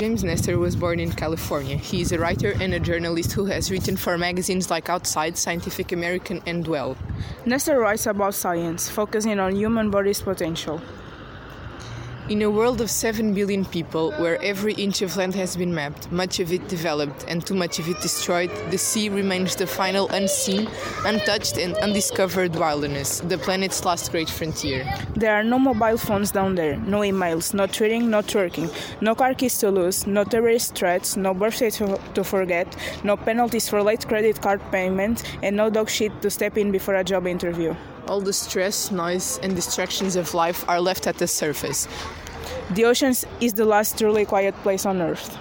James Nestor was born in California. He is a writer and a journalist who has written for magazines like Outside, Scientific American, and Dwell. Nestor writes about science, focusing on human body's potential. In a world of 7 billion people, where every inch of land has been mapped, much of it developed, and too much of it destroyed, the sea remains the final unseen, untouched, and undiscovered wilderness, the planet's last great frontier. There are no mobile phones down there, no emails, no trading, no twerking, no car keys to lose, no terrorist threats, no birthday to, to forget, no penalties for late credit card payment, and no dog shit to step in before a job interview. All the stress, noise, and distractions of life are left at the surface. The ocean is the last truly quiet place on Earth.